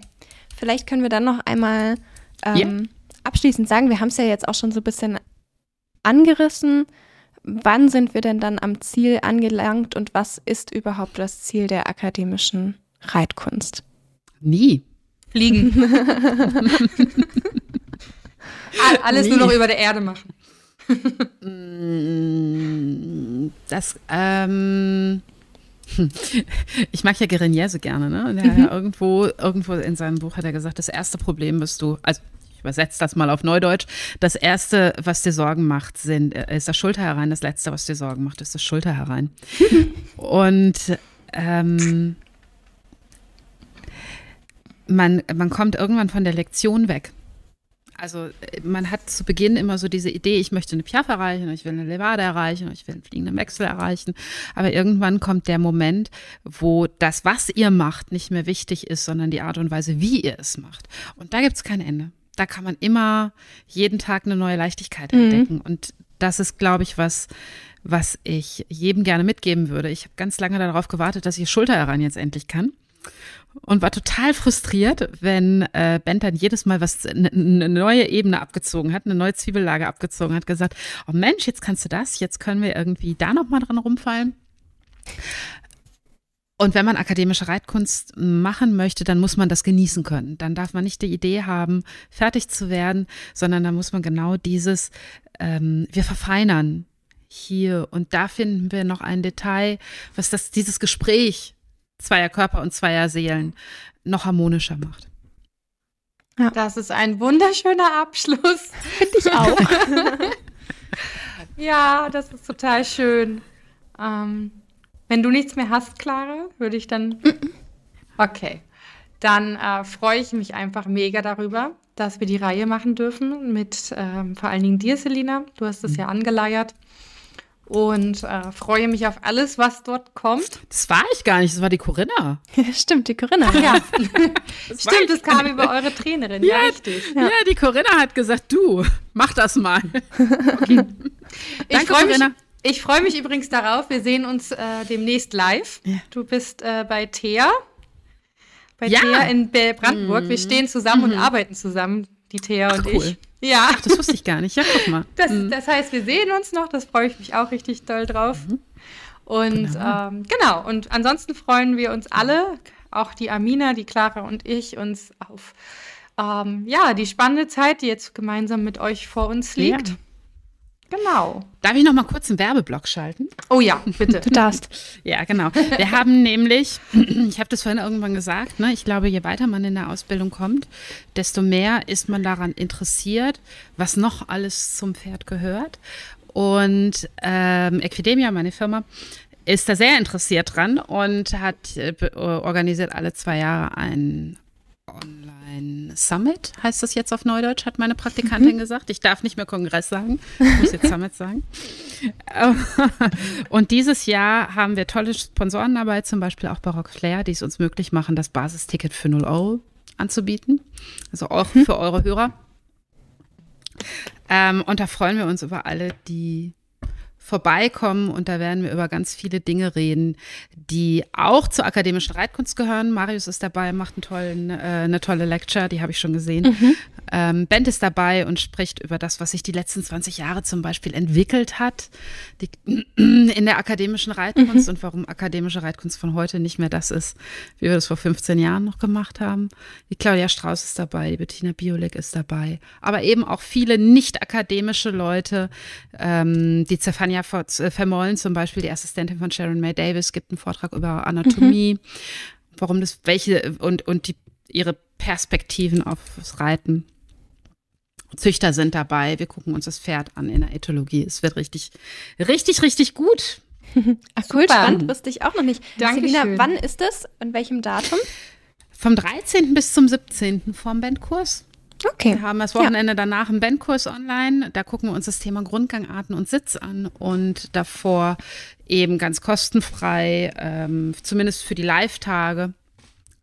vielleicht können wir dann noch einmal ähm, abschließend sagen, wir haben es ja jetzt auch schon so ein bisschen angerissen. Wann sind wir denn dann am Ziel angelangt und was ist überhaupt das Ziel der akademischen Reitkunst? Nie. Fliegen. All- Alles nur Nee. noch über der Erde machen. Mm, Das, ähm, hm. ich mag ja Guerinier so gerne, ne? Ja irgendwo, irgendwo in seinem Buch hat er gesagt, das erste Problem bist du, also ich übersetze das mal auf Neudeutsch, das erste, was dir Sorgen macht, sind, äh, ist das Schulter herein, das letzte, was dir Sorgen macht, ist das Schulter herein. Und ähm, man, man kommt irgendwann von der Lektion weg. Also man hat zu Beginn immer so diese Idee, ich möchte eine Piaf erreichen, ich will eine Levade erreichen, ich will einen fliegenden Wechsel erreichen. Aber irgendwann kommt der Moment, wo das, was ihr macht, nicht mehr wichtig ist, sondern die Art und Weise, wie ihr es macht. Und da gibt es kein Ende. Da kann man immer jeden Tag eine neue Leichtigkeit Mhm. entdecken. Und das ist, glaube ich, was, was ich jedem gerne mitgeben würde. Ich habe ganz lange darauf gewartet, dass ich Schulter heran jetzt endlich kann und war total frustriert, wenn äh, Bent dann jedes Mal was eine ne neue Ebene abgezogen hat, eine neue Zwiebellage abgezogen hat, gesagt, oh Mensch, jetzt kannst du das, jetzt können wir irgendwie da noch mal dran rumfallen. Und wenn man akademische Reitkunst machen möchte, dann muss man das genießen können. Dann darf man nicht die Idee haben, fertig zu werden, sondern dann muss man genau dieses, ähm, wir verfeinern hier und da finden wir noch ein Detail, was das, dieses Gespräch zweier Körper und zweier Seelen noch harmonischer macht. Das ist ein wunderschöner Abschluss. Finde ich auch. Ja, das ist total schön. Ähm, wenn du nichts mehr hast, Clara, würde ich dann. Okay. Dann äh, freue ich mich einfach mega darüber, dass wir die Reihe machen dürfen mit ähm, vor allen Dingen dir, Selina. Du hast es ja angeleiert. Und äh, freue mich auf alles, was dort kommt. Das war ich gar nicht, das war die Corinna. Stimmt, die Corinna. Ja, Das stimmt, ich das kam über eure Trainerin. Ja, Ja. richtig. Ja. die Corinna hat gesagt, du, mach das mal. Ich Danke, freue mich. Ich freu mich übrigens darauf. Wir sehen uns äh, demnächst live. Ja. Du bist äh, bei Thea. Bei Ja. Thea in Brandenburg. Wir Mhm. stehen zusammen und arbeiten zusammen, die Thea und Ach, cool. ich. Ja, Ach, das wusste ich gar nicht. Ja, guck mal. das, Mhm. das heißt, wir sehen uns noch. Das freue ich mich auch richtig doll drauf. Und Genau. ähm, genau, und ansonsten freuen wir uns alle, auch die Amina, die Clara und ich, uns auf ähm, ja, die spannende Zeit, die jetzt gemeinsam mit euch vor uns liegt. Ja. Genau. Darf ich noch mal kurz einen Werbeblock schalten? Oh ja, bitte. Du darfst. Ja, genau. Wir haben nämlich, ich habe das vorhin irgendwann gesagt, ne, ich glaube, je weiter man in der Ausbildung kommt, desto mehr ist man daran interessiert, was noch alles zum Pferd gehört. Und ähm, Equidemia, meine Firma, ist da sehr interessiert dran und hat äh, organisiert alle zwei Jahre ein Online Summit, heißt das jetzt auf Neudeutsch, hat meine Praktikantin gesagt. Ich darf nicht mehr Kongress sagen, ich muss jetzt Summit sagen. Und dieses Jahr haben wir tolle Sponsoren dabei, zum Beispiel auch Barock Flair, die es uns möglich machen, das Basisticket für 0 Euro anzubieten. Also auch für eure Hörer. Ähm, und da freuen wir uns über alle, die vorbeikommen und da werden wir über ganz viele Dinge reden, die auch zur akademischen Reitkunst gehören. Marius ist dabei, macht einen tollen, äh, eine tolle Lecture, die habe ich schon gesehen. Ähm, Bent ist dabei und spricht über das, was sich die letzten 20 Jahre zum Beispiel entwickelt hat die, in der akademischen Reitkunst und warum akademische Reitkunst von heute nicht mehr das ist, wie wir das vor 15 Jahren noch gemacht haben. Die Claudia Strauß ist dabei, die Bettina Biolek ist dabei, aber eben auch viele nicht akademische Leute, ähm, die Stefania Ver- äh, Vermollen zum Beispiel, die Assistentin von Sharon May Davis, gibt einen Vortrag über Anatomie, warum das, welche und, und die, ihre Perspektiven aufs Reiten. Züchter sind dabei. Wir gucken uns das Pferd an in der Ethologie. Es wird richtig, richtig, richtig gut. Ach, cool, Super. spannend, wusste ich auch noch nicht. Danke. Selina, wann ist es? An welchem Datum? Vom 13. bis zum 17. vorm Bandkurs. Okay. Wir haben das Wochenende ja. danach einen Bandkurs online. Da gucken wir uns das Thema Grundgangarten und Sitz an und davor eben ganz kostenfrei, ähm, zumindest für die Live-Tage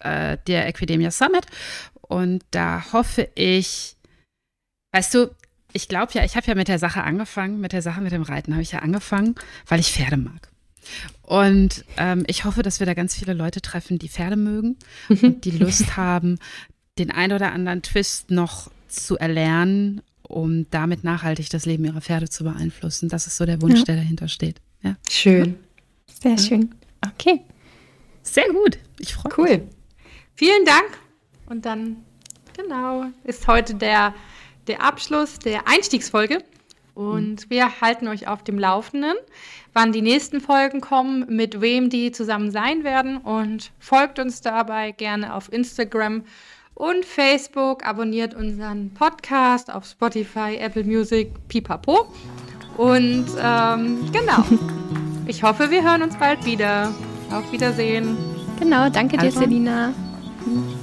äh, der Equidemia Summit. Und da hoffe ich, weißt du, ich glaube ja, ich habe ja mit der Sache angefangen, mit der Sache mit dem Reiten habe ich ja angefangen, weil ich Pferde mag. Und ähm, ich hoffe, dass wir da ganz viele Leute treffen, die Pferde mögen und die Lust haben, den ein oder anderen Twist noch zu erlernen, um damit nachhaltig das Leben ihrer Pferde zu beeinflussen. Das ist so der Wunsch, ja. der dahinter steht. Ja. Schön. Sehr ja. schön. Okay. Sehr gut. Ich freue mich. Cool. Vielen Dank. Und dann, genau, ist heute der, der Abschluss der Einstiegsfolge. Und mhm. wir halten euch auf dem Laufenden, wann die nächsten Folgen kommen, mit wem die zusammen sein werden. Und folgt uns dabei gerne auf Instagram und Facebook. Abonniert unseren Podcast auf Spotify, Apple Music, Pipapo. Und ähm, genau. Ich hoffe, wir hören uns bald wieder. Auf Wiedersehen. Genau, danke dir, also. Selina. Hm.